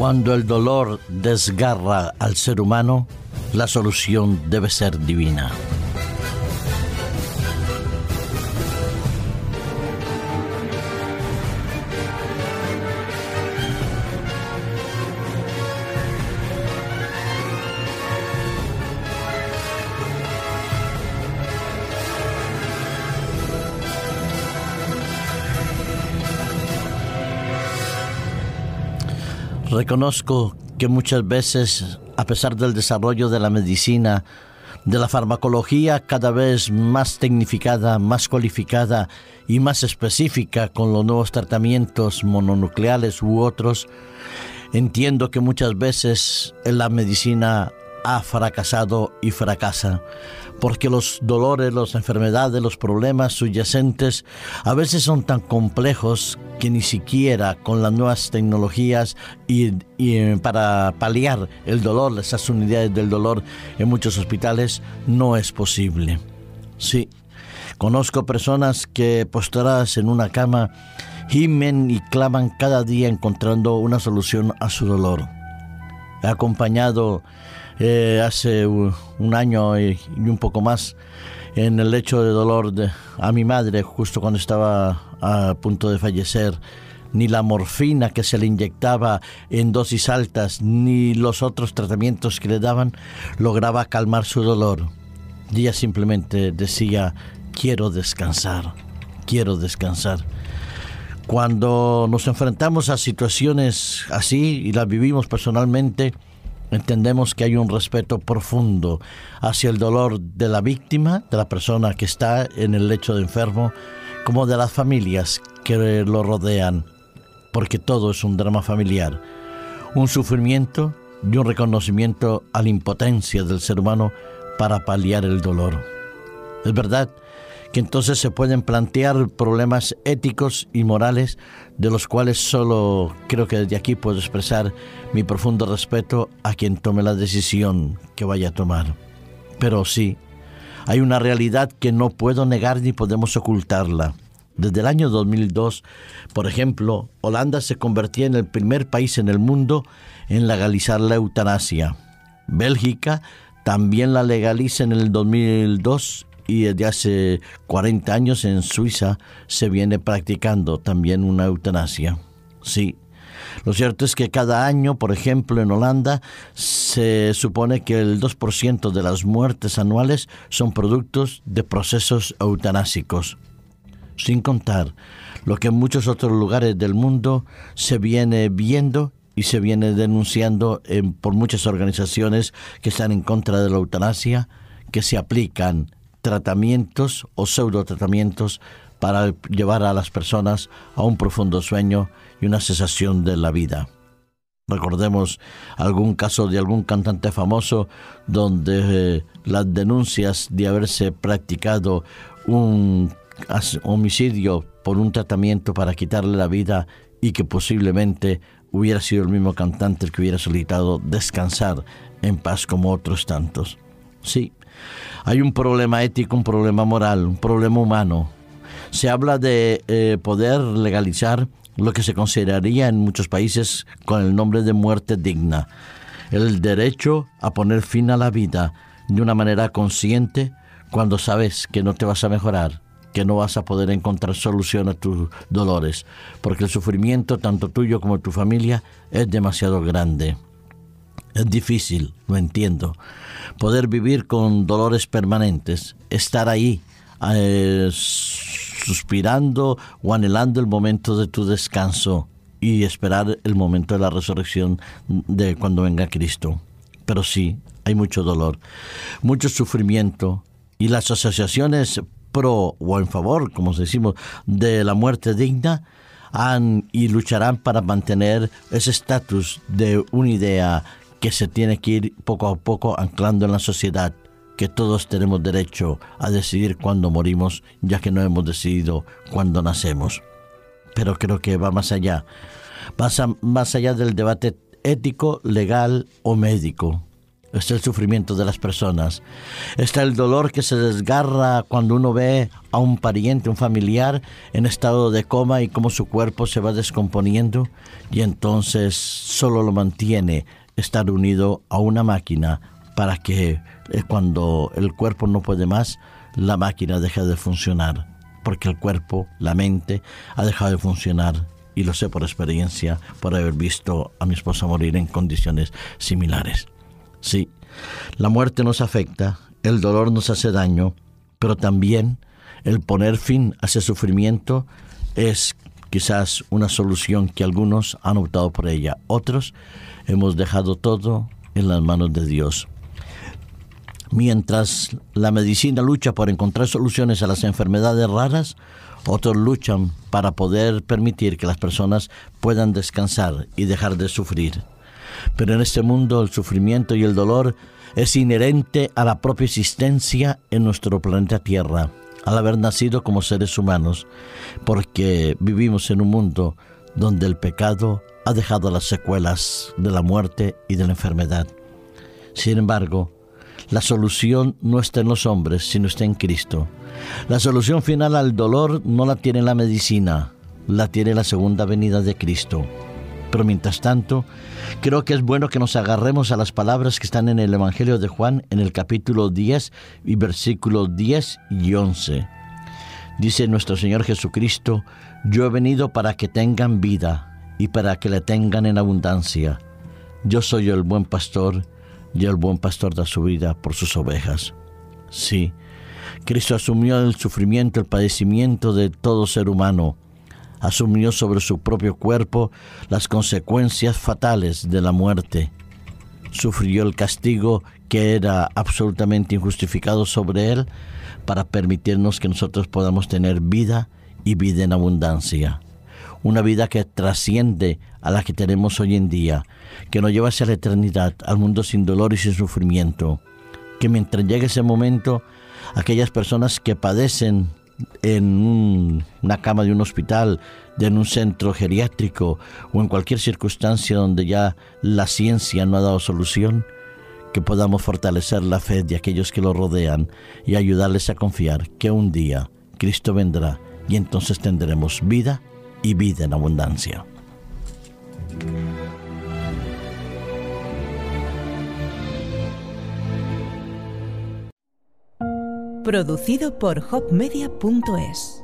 Cuando el dolor desgarra al ser humano, la solución debe ser divina. Reconozco que muchas veces, a pesar del desarrollo de la medicina, de la farmacología cada vez más tecnificada, más cualificada y más específica con los nuevos tratamientos mononucleales u otros, entiendo que muchas veces la medicina ha fracasado y fracasa, porque los dolores, las enfermedades, los problemas subyacentes a veces son tan complejos que ni siquiera con las nuevas tecnologías y, eh, para paliar el dolor, esas unidades del dolor en muchos hospitales, no es posible. Sí, conozco personas que postradas en una cama gimen y claman cada día encontrando una solución a su dolor. He acompañado eh, hace un, año y, un poco más en el lecho de dolor de, a mi madre justo cuando estaba a punto de fallecer. Ni la morfina que se le inyectaba en dosis altas, ni los otros tratamientos que le daban lograba calmar su dolor. Y ella simplemente decía, quiero descansar, quiero descansar. Cuando nos enfrentamos a situaciones así y las vivimos personalmente, entendemos que hay un respeto profundo hacia el dolor de la víctima, de la persona que está en el lecho de enfermo, como de las familias que lo rodean, porque todo es un drama familiar, un sufrimiento y un reconocimiento a la impotencia del ser humano para paliar el dolor. Es verdad que entonces se pueden plantear problemas éticos y morales de los cuales solo creo que desde aquí puedo expresar mi profundo respeto a quien tome la decisión que vaya a tomar. Pero sí, hay una realidad que no puedo negar ni podemos ocultarla. Desde el año 2002, por ejemplo, Holanda se convertía en el primer país en el mundo en legalizar la eutanasia. Bélgica también la legaliza en el 2002 y desde hace 40 años en Suiza se viene practicando también una eutanasia. Sí. Lo cierto es que cada año, por ejemplo, en Holanda se supone que el 2% de las muertes anuales son productos de procesos eutanásicos. Sin contar lo que en muchos otros lugares del mundo se viene viendo y se viene denunciando por muchas organizaciones que están en contra de la eutanasia, que se aplican tratamientos o pseudotratamientos para llevar a las personas a un profundo sueño y una cesación de la vida. Recordemos algún caso de algún cantante famoso donde eh, las denuncias de haberse practicado un homicidio por un tratamiento para quitarle la vida y que posiblemente hubiera sido el mismo cantante el que hubiera solicitado descansar en paz como otros tantos. Sí, hay un problema ético, un problema moral, un problema humano. Se habla de eh, poder legalizar lo que se consideraría en muchos países con el nombre de muerte digna, el derecho a poner fin a la vida de una manera consciente cuando sabes que no te vas a mejorar, que no vas a poder encontrar solución a tus dolores, porque el sufrimiento, tanto tuyo como de tu familia, es demasiado grande. Es difícil, lo entiendo. Poder vivir con dolores permanentes, estar ahí, eh, suspirando o anhelando el momento de tu descanso y esperar el momento de la resurrección de cuando venga Cristo. Pero sí, hay mucho dolor, mucho sufrimiento y las asociaciones pro o en favor, como decimos, de la muerte digna, han y lucharán para mantener ese estatus de una idea que se tiene que ir poco a poco anclando en la sociedad, que todos tenemos derecho a decidir cuándo morimos, ya que no hemos decidido cuándo nacemos. Pero creo que va más allá, pasa más allá del debate ético, legal o médico. está el sufrimiento de las personas, está el dolor que se desgarra cuando uno ve a un pariente, un familiar en estado de coma y cómo su cuerpo se va descomponiendo y entonces solo lo mantiene estar unido a una máquina para que eh, cuando el cuerpo no puede más, la máquina deje de funcionar, porque el cuerpo, la mente, ha dejado de funcionar y lo sé por experiencia, por haber visto a mi esposa morir en condiciones similares. Sí, la muerte nos afecta, el dolor nos hace daño, pero también el poner fin a ese sufrimiento es quizás una solución que algunos han optado por ella. Otros hemos dejado todo en las manos de Dios. Mientras la medicina lucha por encontrar soluciones a las enfermedades raras, otros luchan para poder permitir que las personas puedan descansar y dejar de sufrir. Pero en este mundo el sufrimiento y el dolor es inherente a la propia existencia en nuestro planeta Tierra, al haber nacido como seres humanos, porque vivimos en un mundo donde el pecado ha dejado las secuelas de la muerte y de la enfermedad. Sin embargo, la solución no está en los hombres, sino está en Cristo. La solución final al dolor no la tiene la medicina, la tiene la segunda venida de Cristo. Pero mientras tanto, creo que es bueno que nos agarremos a las palabras que están en el Evangelio de Juan en el capítulo 10 y versículos 10 y 11. Dice nuestro Señor Jesucristo, yo he venido para que tengan vida y para que la tengan en abundancia. Yo soy el buen pastor y el buen pastor da su vida por sus ovejas. Sí, Cristo asumió el sufrimiento, el padecimiento de todo ser humano asumió sobre su propio cuerpo las consecuencias fatales de la muerte. Sufrió el castigo que era absolutamente injustificado sobre él para permitirnos que nosotros podamos tener vida y vida en abundancia. Una vida que trasciende a la que tenemos hoy en día, que nos lleva hacia la eternidad, al mundo sin dolor y sin sufrimiento. Que mientras llegue ese momento, aquellas personas que padecen en una cama de un hospital, en un centro geriátrico o en cualquier circunstancia donde ya la ciencia no ha dado solución, que podamos fortalecer la fe de aquellos que lo rodean y ayudarles a confiar que un día Cristo vendrá y entonces tendremos vida y vida en abundancia. Producido por hopmedia.es